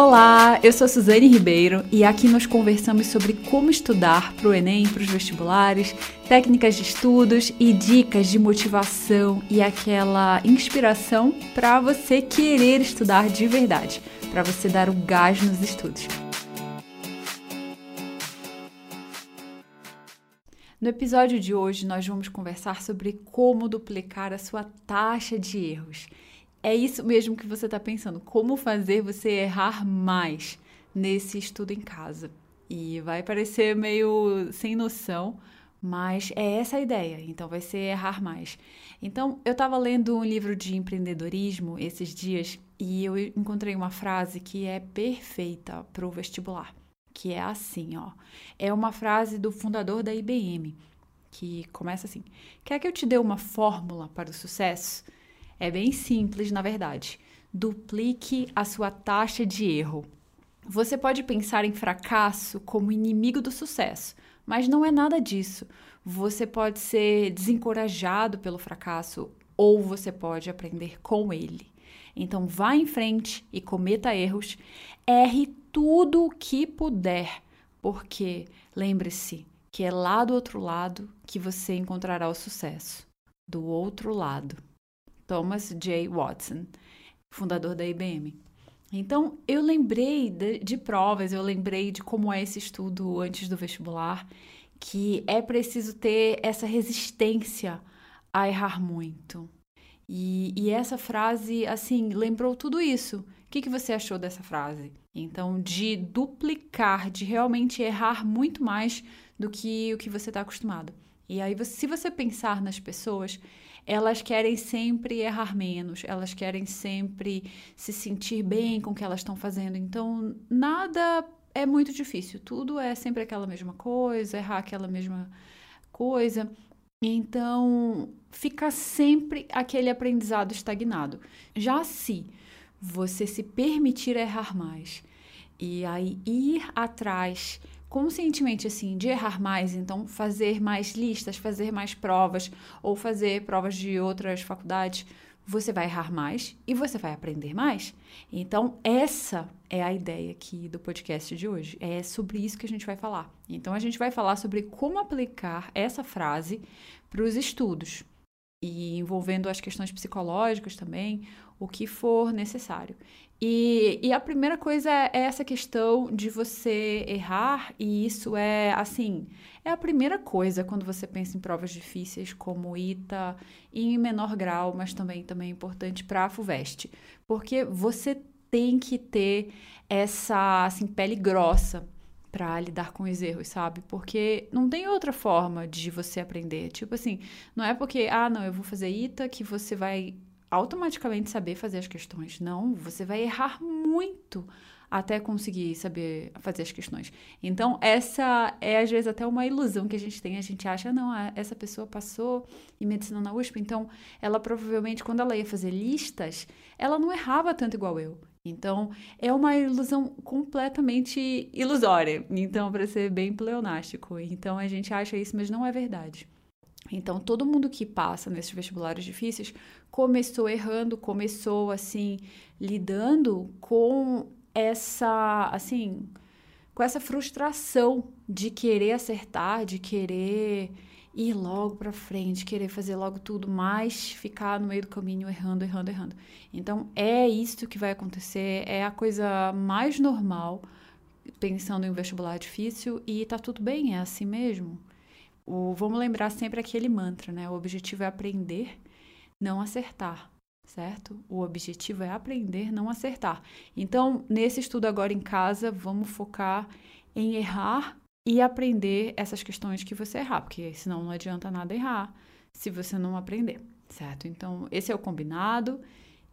Olá, eu sou Suzane Ribeiro e aqui nós conversamos sobre como estudar para o Enem, para os vestibulares, técnicas de estudos e dicas de motivação e aquela inspiração para você querer estudar de verdade, para você dar o gás nos estudos. No episódio de hoje, nós vamos conversar sobre como duplicar a sua taxa de erros. É isso mesmo que você está pensando. Como fazer você errar mais nesse estudo em casa? E vai parecer meio sem noção, mas é essa a ideia. Então vai ser errar mais. Então eu estava lendo um livro de empreendedorismo esses dias e eu encontrei uma frase que é perfeita para o vestibular, que é assim, ó. É uma frase do fundador da IBM que começa assim: Quer que eu te dê uma fórmula para o sucesso? É bem simples, na verdade. Duplique a sua taxa de erro. Você pode pensar em fracasso como inimigo do sucesso, mas não é nada disso. Você pode ser desencorajado pelo fracasso ou você pode aprender com ele. Então vá em frente e cometa erros, erre tudo o que puder, porque lembre-se que é lá do outro lado que você encontrará o sucesso. Do outro lado. Thomas J. Watson, fundador da IBM. Então, eu lembrei de, de, provas, eu lembrei de como é esse estudo antes do vestibular, que é preciso ter essa resistência a errar muito. E, e essa frase, assim, lembrou tudo isso. O que, que você achou dessa frase? Então, de duplicar, de realmente errar muito mais do que o que você está acostumado. E aí, se você pensar nas pessoas, elas querem sempre errar menos, elas querem sempre se sentir bem com o que elas estão fazendo. Então, nada é muito difícil, tudo é sempre aquela mesma coisa, errar aquela mesma coisa. Então, fica sempre aquele aprendizado estagnado. Já se você se permitir errar mais e aí ir atrás conscientemente assim de errar mais, então fazer mais listas, fazer mais provas ou fazer provas de outras faculdades, você vai errar mais e você vai aprender mais. Então, essa é a ideia aqui do podcast de hoje. É sobre isso que a gente vai falar. Então, a gente vai falar sobre como aplicar essa frase para os estudos e envolvendo as questões psicológicas também, o que for necessário. E, e a primeira coisa é essa questão de você errar, e isso é assim, é a primeira coisa quando você pensa em provas difíceis como ITA, em menor grau, mas também, também é importante para a FUVEST, porque você tem que ter essa assim, pele grossa para lidar com os erros, sabe? Porque não tem outra forma de você aprender. Tipo assim, não é porque, ah, não, eu vou fazer ITA que você vai automaticamente saber fazer as questões. Não, você vai errar muito até conseguir saber fazer as questões. Então, essa é às vezes até uma ilusão que a gente tem. A gente acha, não, essa pessoa passou em medicina na USP, então ela provavelmente, quando ela ia fazer listas, ela não errava tanto igual eu. Então, é uma ilusão completamente ilusória. Então, para ser bem pleonástico. Então, a gente acha isso, mas não é verdade. Então, todo mundo que passa nesses vestibulares difíceis começou errando, começou assim lidando com essa, assim, com essa frustração de querer acertar, de querer ir logo para frente, querer fazer logo tudo, mas ficar no meio do caminho errando, errando, errando. Então, é isso que vai acontecer, é a coisa mais normal pensando em um vestibular difícil e tá tudo bem, é assim mesmo. O, vamos lembrar sempre aquele mantra, né? O objetivo é aprender, não acertar, certo? O objetivo é aprender, não acertar. Então, nesse estudo agora em casa, vamos focar em errar e aprender essas questões que você errar, porque senão não adianta nada errar se você não aprender, certo? Então, esse é o combinado.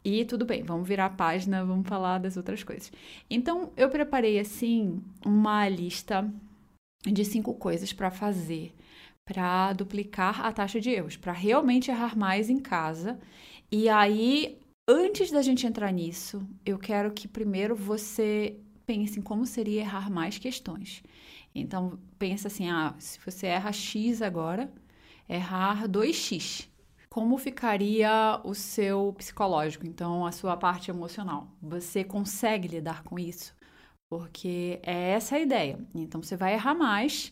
E tudo bem, vamos virar a página, vamos falar das outras coisas. Então, eu preparei assim uma lista de cinco coisas para fazer para duplicar a taxa de erros, para realmente errar mais em casa. E aí, antes da gente entrar nisso, eu quero que primeiro você pense em como seria errar mais questões. Então, pensa assim, ah, se você erra x agora, errar 2x. como ficaria o seu psicológico, então a sua parte emocional? Você consegue lidar com isso? Porque é essa a ideia. Então você vai errar mais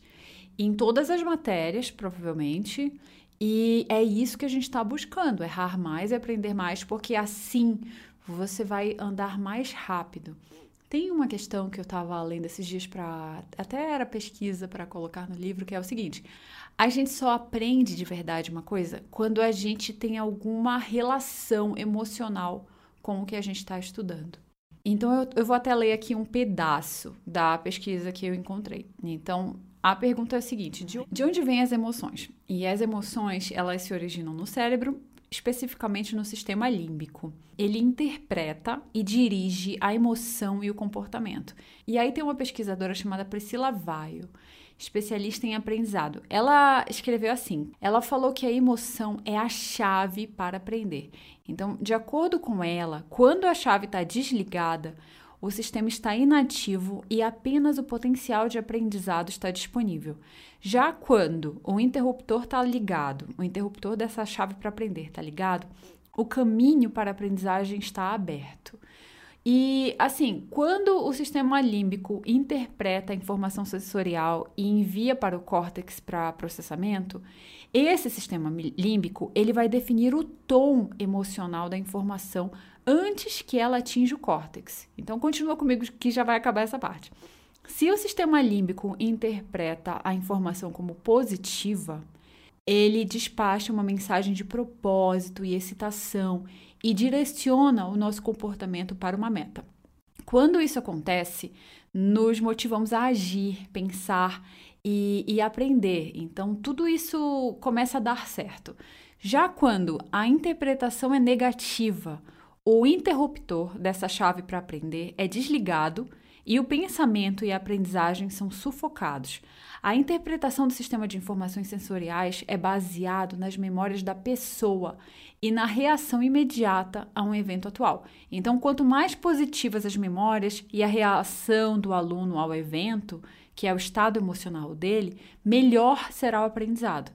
em todas as matérias, provavelmente, e é isso que a gente está buscando: errar mais e aprender mais, porque assim você vai andar mais rápido. Tem uma questão que eu estava lendo esses dias para até era pesquisa para colocar no livro, que é o seguinte: a gente só aprende de verdade uma coisa quando a gente tem alguma relação emocional com o que a gente está estudando. Então eu, eu vou até ler aqui um pedaço da pesquisa que eu encontrei. Então a pergunta é a seguinte: de onde vêm as emoções? E as emoções elas se originam no cérebro especificamente no sistema límbico. Ele interpreta e dirige a emoção e o comportamento. E aí tem uma pesquisadora chamada Priscila Vaio, especialista em aprendizado. Ela escreveu assim: ela falou que a emoção é a chave para aprender. Então, de acordo com ela, quando a chave está desligada, o sistema está inativo e apenas o potencial de aprendizado está disponível. Já quando o interruptor está ligado, o interruptor dessa chave para aprender está ligado, o caminho para a aprendizagem está aberto. E assim, quando o sistema límbico interpreta a informação sensorial e envia para o córtex para processamento, esse sistema límbico ele vai definir o tom emocional da informação antes que ela atinja o córtex. Então, continua comigo que já vai acabar essa parte. Se o sistema límbico interpreta a informação como positiva, ele despacha uma mensagem de propósito e excitação e direciona o nosso comportamento para uma meta. Quando isso acontece, nos motivamos a agir, pensar e, e, aprender. Então, tudo isso começa a dar certo. Já quando a interpretação é negativa o interruptor dessa chave para aprender é desligado e o pensamento e a aprendizagem são sufocados. A interpretação do sistema de informações sensoriais é baseado nas memórias da pessoa e na reação imediata a um evento atual. Então, quanto mais positivas as memórias e a reação do aluno ao evento, que é o estado emocional dele, melhor será o aprendizado.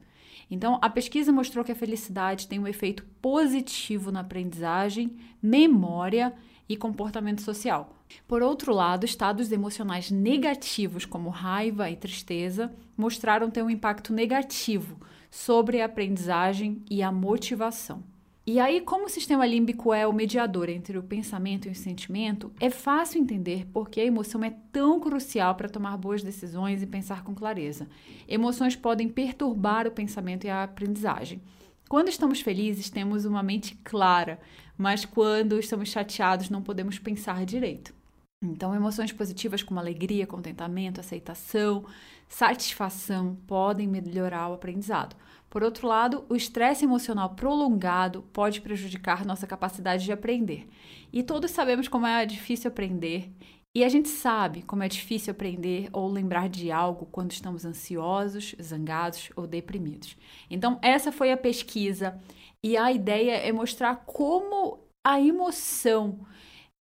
Então, a pesquisa mostrou que a felicidade tem um efeito positivo na aprendizagem, memória e comportamento social. Por outro lado, estados emocionais negativos, como raiva e tristeza, mostraram ter um impacto negativo sobre a aprendizagem e a motivação. E aí, como o sistema límbico é o mediador entre o pensamento e o sentimento, é fácil entender por que a emoção é tão crucial para tomar boas decisões e pensar com clareza. Emoções podem perturbar o pensamento e a aprendizagem. Quando estamos felizes, temos uma mente clara, mas quando estamos chateados, não podemos pensar direito. Então, emoções positivas como alegria, contentamento, aceitação, satisfação podem melhorar o aprendizado. Por outro lado, o estresse emocional prolongado pode prejudicar nossa capacidade de aprender. E todos sabemos como é difícil aprender, e a gente sabe como é difícil aprender ou lembrar de algo quando estamos ansiosos, zangados ou deprimidos. Então, essa foi a pesquisa, e a ideia é mostrar como a emoção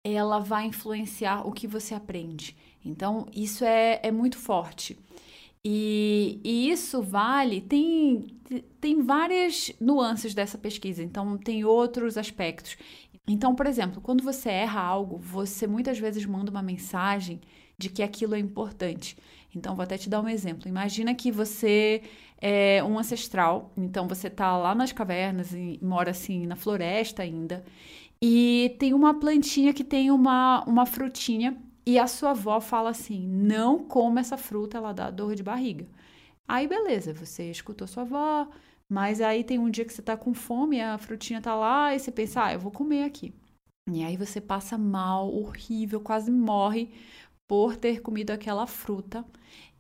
ela vai influenciar o que você aprende. Então, isso é, é muito forte. E, e, isso vale, tem, tem várias nuances dessa pesquisa, então tem outros aspectos. Então, por exemplo, quando você erra algo, você muitas vezes manda uma mensagem de que aquilo é importante. Então, vou até te dar um exemplo. Imagina que você é um ancestral, então você está lá nas cavernas e mora assim na floresta ainda, e tem uma plantinha que tem uma, uma frutinha e a sua avó fala assim: não coma essa fruta, ela dá dor de barriga. Aí, beleza, você escutou sua avó, mas aí tem um dia que você tá com fome, a frutinha tá lá, e você pensa: ah, eu vou comer aqui. E aí você passa mal, horrível, quase morre por ter comido aquela fruta.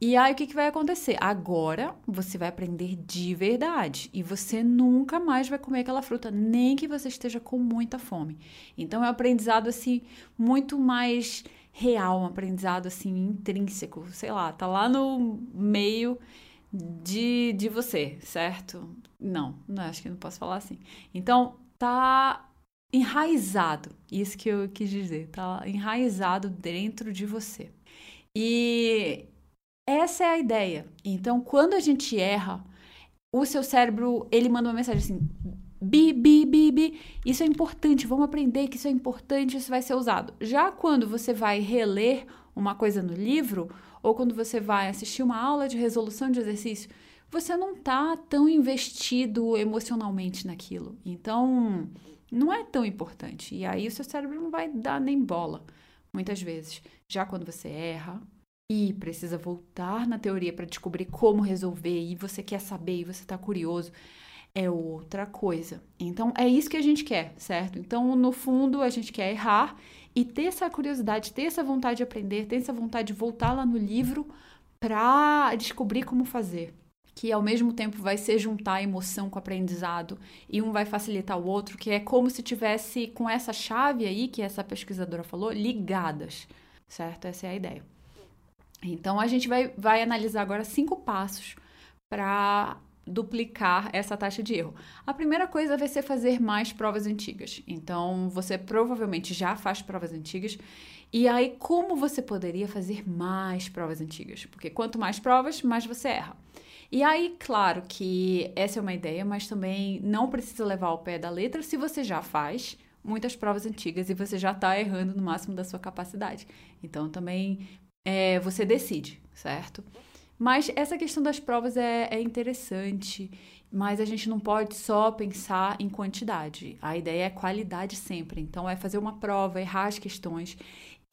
E aí o que, que vai acontecer? Agora você vai aprender de verdade e você nunca mais vai comer aquela fruta, nem que você esteja com muita fome. Então é um aprendizado assim muito mais real, um aprendizado assim intrínseco, sei lá, tá lá no meio de, de você, certo? Não, não acho que não posso falar assim. Então, tá enraizado, isso que eu quis dizer, tá enraizado dentro de você. E essa é a ideia. Então, quando a gente erra, o seu cérebro, ele manda uma mensagem assim: bi, bi, bi, bi. Isso é importante, vamos aprender que isso é importante, isso vai ser usado. Já quando você vai reler uma coisa no livro, ou quando você vai assistir uma aula de resolução de exercício, você não está tão investido emocionalmente naquilo. Então, não é tão importante. E aí o seu cérebro não vai dar nem bola, muitas vezes. Já quando você erra e precisa voltar na teoria para descobrir como resolver, e você quer saber, e você está curioso, é outra coisa. Então, é isso que a gente quer, certo? Então, no fundo, a gente quer errar e ter essa curiosidade, ter essa vontade de aprender, ter essa vontade de voltar lá no livro para descobrir como fazer. Que ao mesmo tempo vai ser juntar a emoção com o aprendizado e um vai facilitar o outro, que é como se tivesse com essa chave aí que essa pesquisadora falou, ligadas, certo? Essa é a ideia. Então a gente vai, vai analisar agora cinco passos para duplicar essa taxa de erro. A primeira coisa vai ser fazer mais provas antigas. Então, você provavelmente já faz provas antigas. E aí, como você poderia fazer mais provas antigas? Porque quanto mais provas, mais você erra. E aí, claro que essa é uma ideia, mas também não precisa levar ao pé da letra se você já faz muitas provas antigas e você já está errando no máximo da sua capacidade. Então, também é, você decide, certo? Mas essa questão das provas é, é interessante, mas a gente não pode só pensar em quantidade. A ideia é qualidade sempre. Então, é fazer uma prova, errar as questões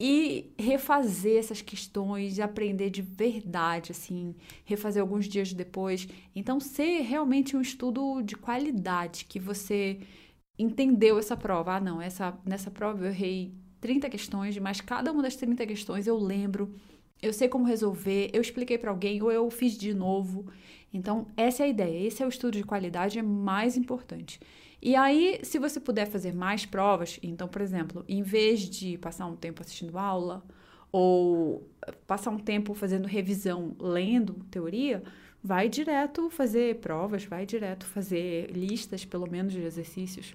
e refazer essas questões, aprender de verdade, assim, refazer alguns dias depois. Então, ser realmente um estudo de qualidade, que você entendeu essa prova. Ah, não, essa, nessa prova eu errei 30 questões, mas cada uma das 30 questões eu lembro eu sei como resolver, eu expliquei para alguém ou eu fiz de novo. Então, essa é a ideia. Esse é o estudo de qualidade é mais importante. E aí, se você puder fazer mais provas, então, por exemplo, em vez de passar um tempo assistindo aula ou passar um tempo fazendo revisão, lendo teoria, vai direto fazer provas, vai direto fazer listas, pelo menos, de exercícios.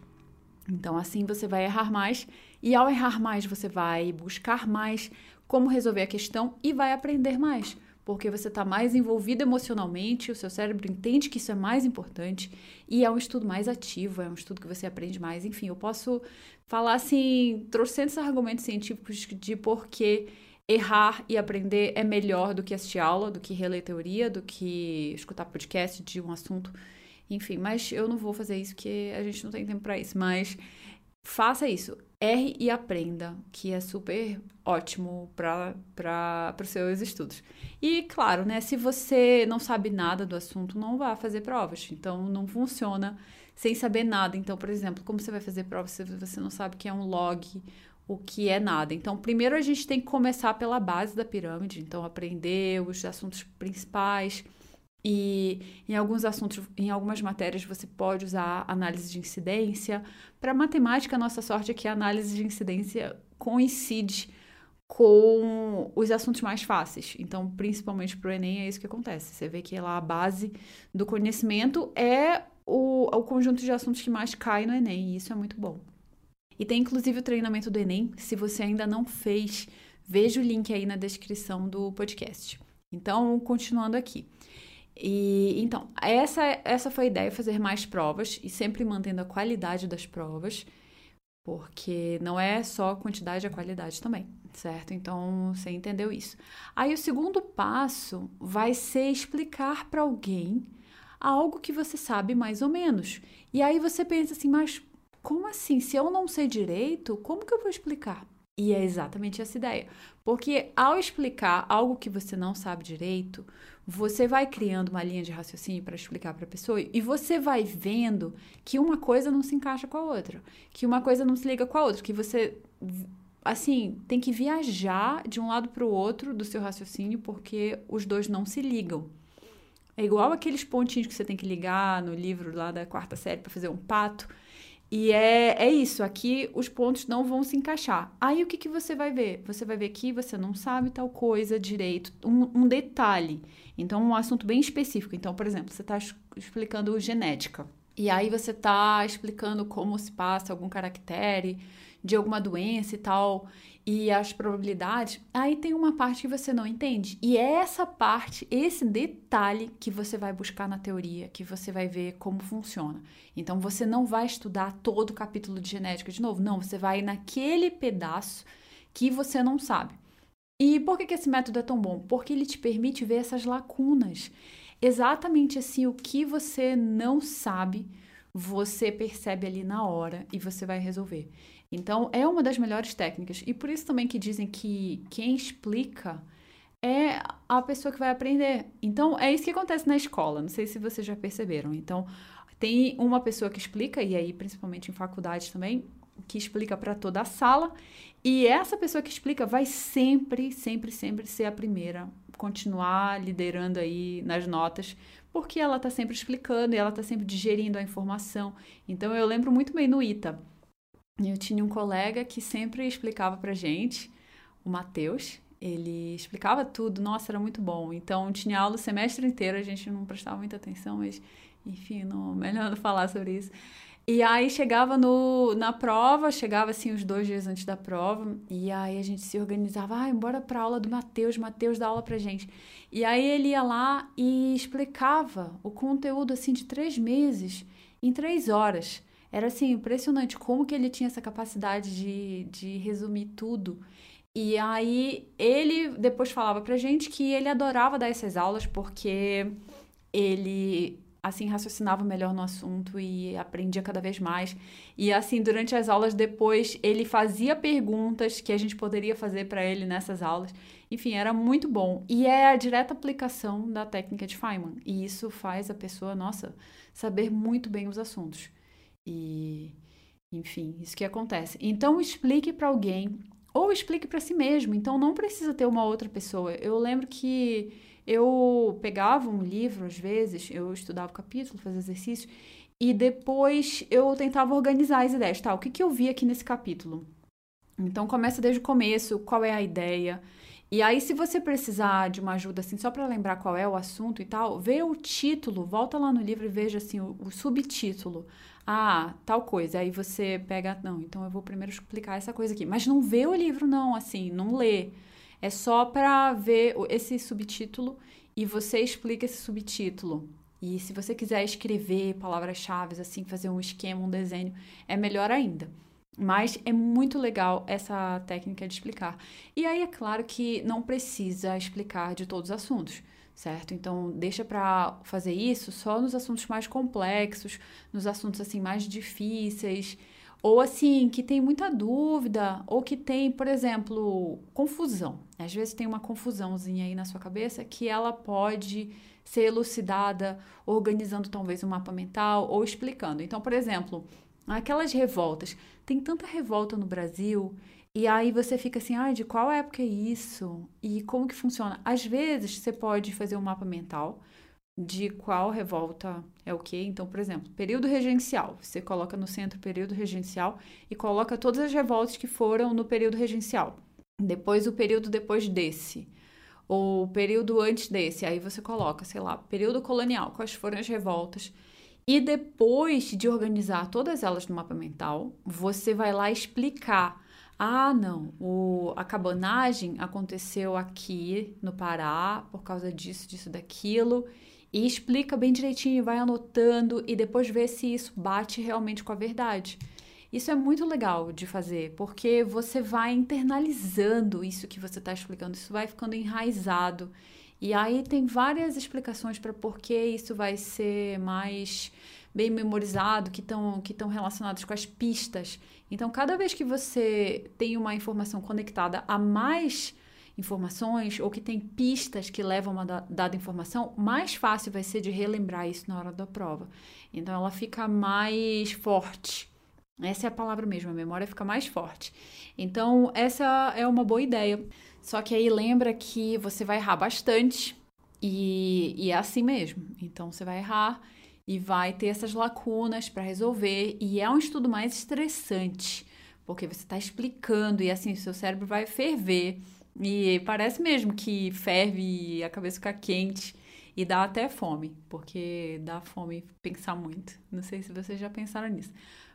Então, assim você vai errar mais, e ao errar mais, você vai buscar mais como resolver a questão e vai aprender mais, porque você está mais envolvido emocionalmente, o seu cérebro entende que isso é mais importante e é um estudo mais ativo, é um estudo que você aprende mais. Enfim, eu posso falar assim, trocentos argumentos científicos de por que errar e aprender é melhor do que assistir aula, do que reler teoria, do que escutar podcast de um assunto. Enfim, mas eu não vou fazer isso porque a gente não tem tempo para isso. Mas faça isso. Erre e aprenda, que é super ótimo para os seus estudos. E, claro, né, se você não sabe nada do assunto, não vá fazer provas. Então, não funciona sem saber nada. Então, por exemplo, como você vai fazer prova se você não sabe o que é um log, o que é nada? Então, primeiro a gente tem que começar pela base da pirâmide. Então, aprender os assuntos principais e em alguns assuntos, em algumas matérias, você pode usar análise de incidência. Para matemática, a nossa sorte é que a análise de incidência coincide com os assuntos mais fáceis. Então, principalmente para o Enem, é isso que acontece. Você vê que lá a base do conhecimento é o, o conjunto de assuntos que mais cai no Enem, e isso é muito bom. E tem inclusive o treinamento do Enem. Se você ainda não fez, veja o link aí na descrição do podcast. Então, continuando aqui. E então, essa, essa foi a ideia, fazer mais provas e sempre mantendo a qualidade das provas, porque não é só a quantidade, a qualidade também, certo? Então, você entendeu isso. Aí o segundo passo vai ser explicar para alguém algo que você sabe mais ou menos. E aí você pensa assim, mas como assim? Se eu não sei direito, como que eu vou explicar? E é exatamente essa ideia. Porque ao explicar algo que você não sabe direito, você vai criando uma linha de raciocínio para explicar para a pessoa e você vai vendo que uma coisa não se encaixa com a outra, que uma coisa não se liga com a outra, que você assim, tem que viajar de um lado para o outro do seu raciocínio porque os dois não se ligam. É igual aqueles pontinhos que você tem que ligar no livro lá da quarta série para fazer um pato. E é, é isso, aqui os pontos não vão se encaixar. Aí o que, que você vai ver? Você vai ver que você não sabe tal coisa direito, um, um detalhe. Então, um assunto bem específico. Então, por exemplo, você está explicando genética. E aí você está explicando como se passa algum caractere de alguma doença e tal, e as probabilidades, aí tem uma parte que você não entende. E é essa parte, esse detalhe que você vai buscar na teoria, que você vai ver como funciona. Então você não vai estudar todo o capítulo de genética de novo, não, você vai naquele pedaço que você não sabe. E por que, que esse método é tão bom? Porque ele te permite ver essas lacunas. Exatamente assim, o que você não sabe, você percebe ali na hora e você vai resolver. Então, é uma das melhores técnicas. E por isso também que dizem que quem explica é a pessoa que vai aprender. Então, é isso que acontece na escola. Não sei se vocês já perceberam. Então, tem uma pessoa que explica, e aí, principalmente em faculdade também, que explica para toda a sala. E essa pessoa que explica vai sempre, sempre, sempre ser a primeira, continuar liderando aí nas notas, porque ela está sempre explicando e ela está sempre digerindo a informação. Então, eu lembro muito bem no ITA eu tinha um colega que sempre explicava pra gente, o Matheus, ele explicava tudo, nossa, era muito bom. Então tinha aula o semestre inteiro, a gente não prestava muita atenção, mas enfim, não, melhor não falar sobre isso. E aí chegava no, na prova, chegava assim os dois dias antes da prova, e aí a gente se organizava, ah, bora pra aula do Matheus, Matheus dá aula pra gente. E aí ele ia lá e explicava o conteúdo assim de três meses, em três horas. Era assim, impressionante como que ele tinha essa capacidade de, de resumir tudo. E aí ele depois falava pra gente que ele adorava dar essas aulas porque ele assim raciocinava melhor no assunto e aprendia cada vez mais. E assim, durante as aulas depois, ele fazia perguntas que a gente poderia fazer para ele nessas aulas. Enfim, era muito bom. E é a direta aplicação da técnica de Feynman. E isso faz a pessoa, nossa, saber muito bem os assuntos. E, enfim, isso que acontece. Então, explique para alguém ou explique para si mesmo. Então, não precisa ter uma outra pessoa. Eu lembro que eu pegava um livro, às vezes, eu estudava o capítulo, fazia exercício, e depois eu tentava organizar as ideias. Tá, o que, que eu vi aqui nesse capítulo? Então, começa desde o começo, qual é a ideia. E aí, se você precisar de uma ajuda, assim, só para lembrar qual é o assunto e tal, vê o título, volta lá no livro e veja, assim, o, o subtítulo ah, tal coisa. Aí você pega, não, então eu vou primeiro explicar essa coisa aqui. Mas não vê o livro, não, assim, não lê. É só para ver esse subtítulo e você explica esse subtítulo. E se você quiser escrever palavras-chave, assim, fazer um esquema, um desenho, é melhor ainda. Mas é muito legal essa técnica de explicar. E aí é claro que não precisa explicar de todos os assuntos certo? Então, deixa para fazer isso só nos assuntos mais complexos, nos assuntos assim mais difíceis, ou assim, que tem muita dúvida, ou que tem, por exemplo, confusão. Às vezes tem uma confusãozinha aí na sua cabeça que ela pode ser elucidada organizando talvez um mapa mental ou explicando. Então, por exemplo, aquelas revoltas, tem tanta revolta no Brasil e aí você fica assim, ah, de qual época é isso? E como que funciona? Às vezes você pode fazer um mapa mental de qual revolta é o quê. Então, por exemplo, período regencial. Você coloca no centro período regencial e coloca todas as revoltas que foram no período regencial. Depois o período depois desse. Ou o período antes desse. Aí você coloca, sei lá, período colonial, quais foram as revoltas. E depois de organizar todas elas no mapa mental, você vai lá explicar ah, não, o, a cabanagem aconteceu aqui no Pará por causa disso, disso, daquilo. E explica bem direitinho, vai anotando e depois vê se isso bate realmente com a verdade. Isso é muito legal de fazer, porque você vai internalizando isso que você está explicando, isso vai ficando enraizado. E aí tem várias explicações para por que isso vai ser mais bem memorizado, que estão que relacionados com as pistas. Então, cada vez que você tem uma informação conectada a mais informações ou que tem pistas que levam uma dada informação, mais fácil vai ser de relembrar isso na hora da prova. Então, ela fica mais forte. Essa é a palavra mesmo, a memória fica mais forte. Então, essa é uma boa ideia. Só que aí lembra que você vai errar bastante e, e é assim mesmo. Então, você vai errar e vai ter essas lacunas para resolver. E é um estudo mais estressante, porque você está explicando e assim seu cérebro vai ferver. E parece mesmo que ferve e a cabeça fica quente e dá até fome, porque dá fome pensar muito. Não sei se vocês já pensaram nisso.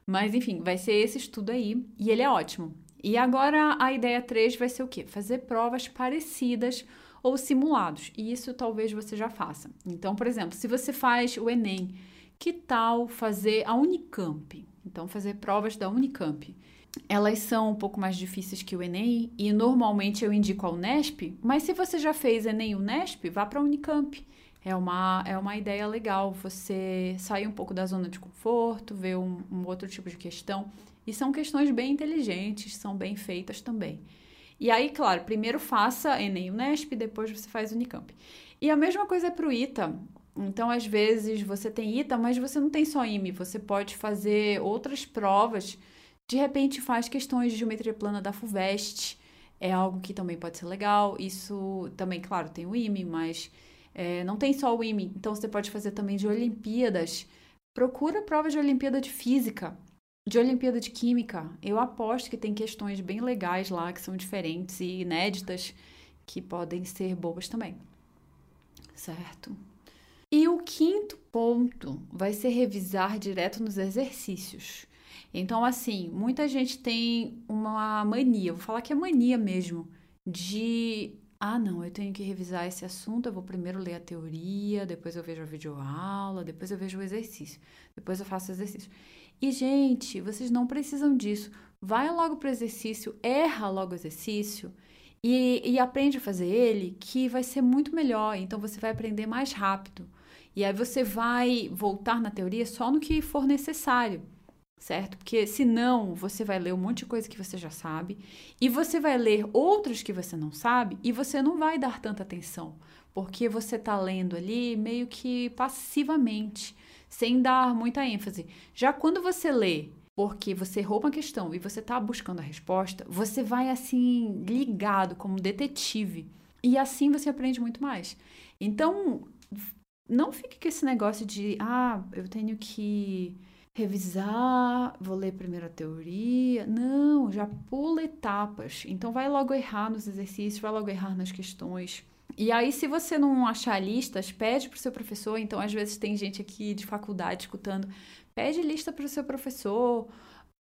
Mas enfim, vai ser esse estudo aí e ele é ótimo. E agora a ideia 3 vai ser o quê? Fazer provas parecidas ou simulados. E isso talvez você já faça. Então, por exemplo, se você faz o Enem, que tal fazer a Unicamp? Então, fazer provas da Unicamp. Elas são um pouco mais difíceis que o Enem e normalmente eu indico a Unesp, mas se você já fez Enem e Unesp, vá para a Unicamp. É uma, é uma ideia legal você sair um pouco da zona de conforto, ver um, um outro tipo de questão. E são questões bem inteligentes, são bem feitas também. E aí, claro, primeiro faça Enem Unesp, depois você faz Unicamp. E a mesma coisa é para o ITA. Então, às vezes, você tem ITA, mas você não tem só IME. Você pode fazer outras provas. De repente, faz questões de geometria plana da FUVEST. É algo que também pode ser legal. Isso também, claro, tem o IME, mas é, não tem só o IME. Então, você pode fazer também de Olimpíadas. Procura provas de Olimpíada de Física de Olimpíada de Química, eu aposto que tem questões bem legais lá que são diferentes e inéditas que podem ser boas também. Certo? E o quinto ponto vai ser revisar direto nos exercícios. Então, assim, muita gente tem uma mania, vou falar que é mania mesmo, de ah, não, eu tenho que revisar esse assunto, eu vou primeiro ler a teoria, depois eu vejo a videoaula, depois eu vejo o exercício, depois eu faço o exercício. E, gente, vocês não precisam disso. Vai logo para o exercício, erra logo o exercício e, e aprende a fazer ele, que vai ser muito melhor. Então, você vai aprender mais rápido. E aí você vai voltar na teoria só no que for necessário, certo? Porque senão você vai ler um monte de coisa que você já sabe e você vai ler outros que você não sabe e você não vai dar tanta atenção, porque você está lendo ali meio que passivamente sem dar muita ênfase. Já quando você lê porque você errou uma questão e você está buscando a resposta, você vai assim ligado como detetive e assim você aprende muito mais. Então, não fique com esse negócio de ah, eu tenho que revisar, vou ler primeiro a teoria. Não, já pula etapas. Então vai logo errar nos exercícios, vai logo errar nas questões. E aí, se você não achar listas, pede para o seu professor. Então, às vezes, tem gente aqui de faculdade escutando. Pede lista para o seu professor.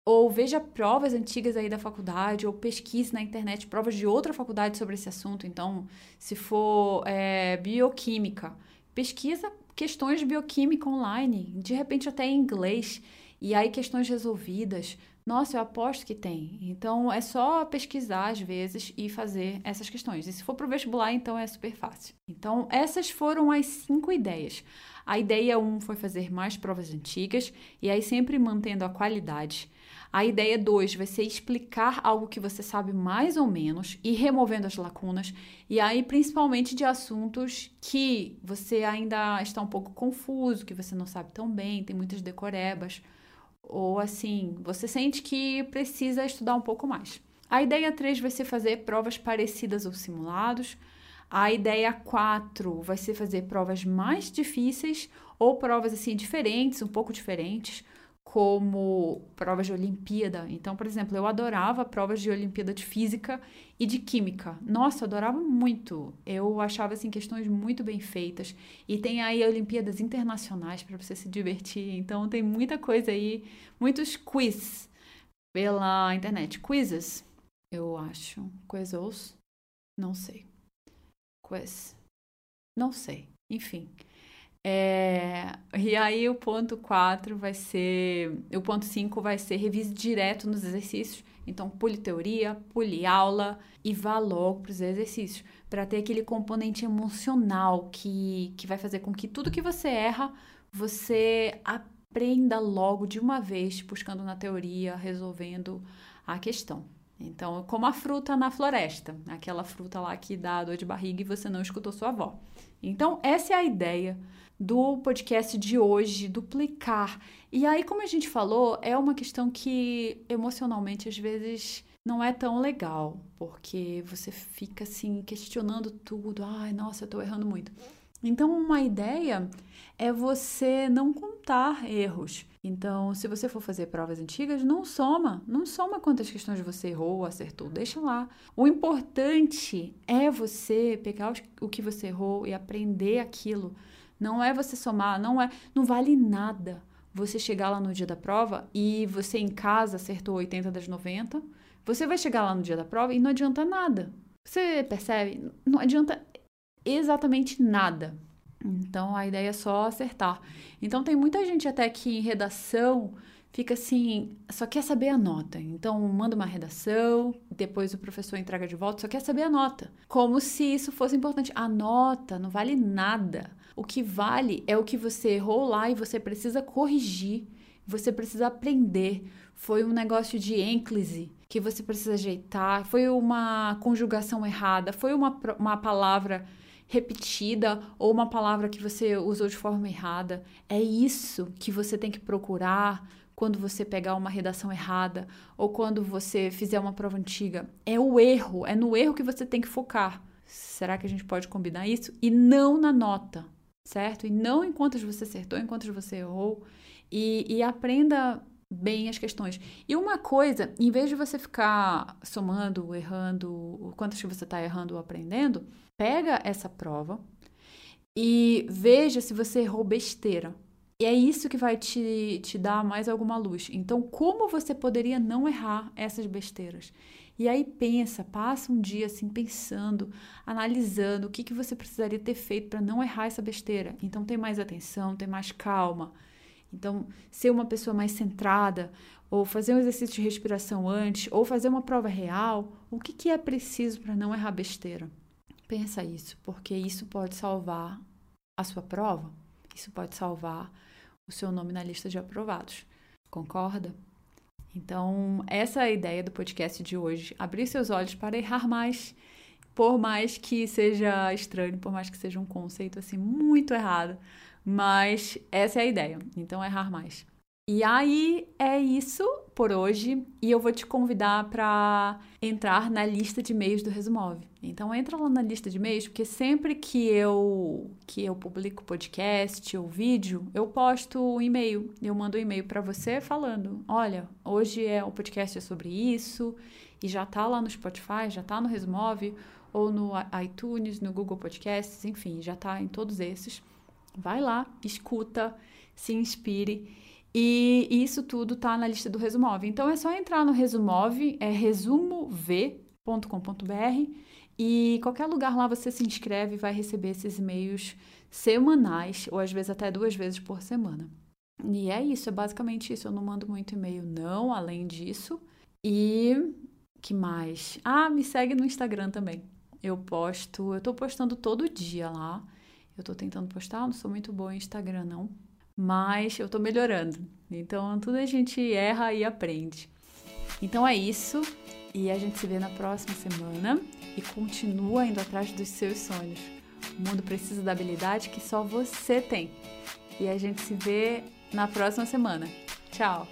Ou veja provas antigas aí da faculdade, ou pesquise na internet provas de outra faculdade sobre esse assunto. Então, se for é, bioquímica, pesquisa questões de bioquímica online, de repente até em inglês, e aí questões resolvidas. Nossa, eu aposto que tem. Então é só pesquisar às vezes e fazer essas questões. E se for para o vestibular, então é super fácil. Então, essas foram as cinco ideias. A ideia 1 um foi fazer mais provas antigas e aí sempre mantendo a qualidade. A ideia 2 vai ser explicar algo que você sabe mais ou menos e removendo as lacunas, e aí principalmente de assuntos que você ainda está um pouco confuso, que você não sabe tão bem, tem muitas decorebas ou assim, você sente que precisa estudar um pouco mais. A ideia 3 vai ser fazer provas parecidas ou simulados. A ideia 4 vai ser fazer provas mais difíceis ou provas assim diferentes, um pouco diferentes como provas de Olimpíada. Então, por exemplo, eu adorava provas de Olimpíada de Física e de Química. Nossa, eu adorava muito. Eu achava assim questões muito bem feitas. E tem aí Olimpíadas internacionais para você se divertir. Então, tem muita coisa aí, muitos quiz pela internet. Quizzes, eu acho. Quizzes, não sei. Quiz, não sei. Enfim. É, e aí o ponto 4 vai ser. O ponto 5 vai ser revise direto nos exercícios. Então, pule teoria, pule aula e vá logo para os exercícios. Para ter aquele componente emocional que, que vai fazer com que tudo que você erra, você aprenda logo de uma vez, buscando na teoria, resolvendo a questão. Então, como a fruta na floresta, aquela fruta lá que dá dor de barriga e você não escutou sua avó. Então, essa é a ideia do podcast de hoje, duplicar. E aí, como a gente falou, é uma questão que emocionalmente às vezes não é tão legal, porque você fica assim questionando tudo. Ai, nossa, eu tô errando muito. Então, uma ideia é você não contar erros. Então, se você for fazer provas antigas, não soma, não soma quantas questões você errou ou acertou, deixa lá. O importante é você pegar o que você errou e aprender aquilo não é você somar, não é, não vale nada você chegar lá no dia da prova e você em casa acertou 80 das 90, você vai chegar lá no dia da prova e não adianta nada. Você percebe? Não adianta exatamente nada. Então a ideia é só acertar. Então tem muita gente até que em redação fica assim, só quer saber a nota. Então manda uma redação, depois o professor entrega de volta, só quer saber a nota. Como se isso fosse importante. A nota não vale nada. O que vale é o que você errou lá e você precisa corrigir, você precisa aprender. Foi um negócio de ênclise que você precisa ajeitar, foi uma conjugação errada, foi uma, uma palavra repetida ou uma palavra que você usou de forma errada. É isso que você tem que procurar quando você pegar uma redação errada ou quando você fizer uma prova antiga. É o erro, é no erro que você tem que focar. Será que a gente pode combinar isso? E não na nota, certo? E não em você acertou, em você errou. E, e aprenda bem as questões. E uma coisa, em vez de você ficar somando, errando, quantas que você está errando ou aprendendo, pega essa prova e veja se você errou besteira. E é isso que vai te, te dar mais alguma luz. Então, como você poderia não errar essas besteiras? E aí pensa, passa um dia assim pensando, analisando o que, que você precisaria ter feito para não errar essa besteira. Então tem mais atenção, tem mais calma. Então, ser uma pessoa mais centrada, ou fazer um exercício de respiração antes, ou fazer uma prova real, o que, que é preciso para não errar besteira? Pensa isso, porque isso pode salvar a sua prova, isso pode salvar o seu nome na lista de aprovados. Concorda? Então, essa é a ideia do podcast de hoje: abrir seus olhos para errar mais, por mais que seja estranho, por mais que seja um conceito assim muito errado, mas essa é a ideia. Então, errar mais. E aí é isso por hoje e eu vou te convidar para entrar na lista de e-mails do Resumove. Então entra lá na lista de e-mails porque sempre que eu que eu publico podcast ou vídeo, eu posto um e-mail. Eu mando um e-mail para você falando: "Olha, hoje é o podcast é sobre isso" e já tá lá no Spotify, já tá no Resumove ou no iTunes, no Google Podcasts, enfim, já tá em todos esses. Vai lá, escuta, se inspire e isso tudo tá na lista do Resumove. Então é só entrar no Resumove, é resumov.com.br e qualquer lugar lá você se inscreve e vai receber esses e-mails semanais ou às vezes até duas vezes por semana. E é isso, é basicamente isso. Eu não mando muito e-mail, não, além disso. E que mais? Ah, me segue no Instagram também. Eu posto, eu tô postando todo dia lá. Eu tô tentando postar, não sou muito boa em Instagram, não mas eu tô melhorando. Então, tudo a gente erra e aprende. Então é isso, e a gente se vê na próxima semana e continua indo atrás dos seus sonhos. O mundo precisa da habilidade que só você tem. E a gente se vê na próxima semana. Tchau!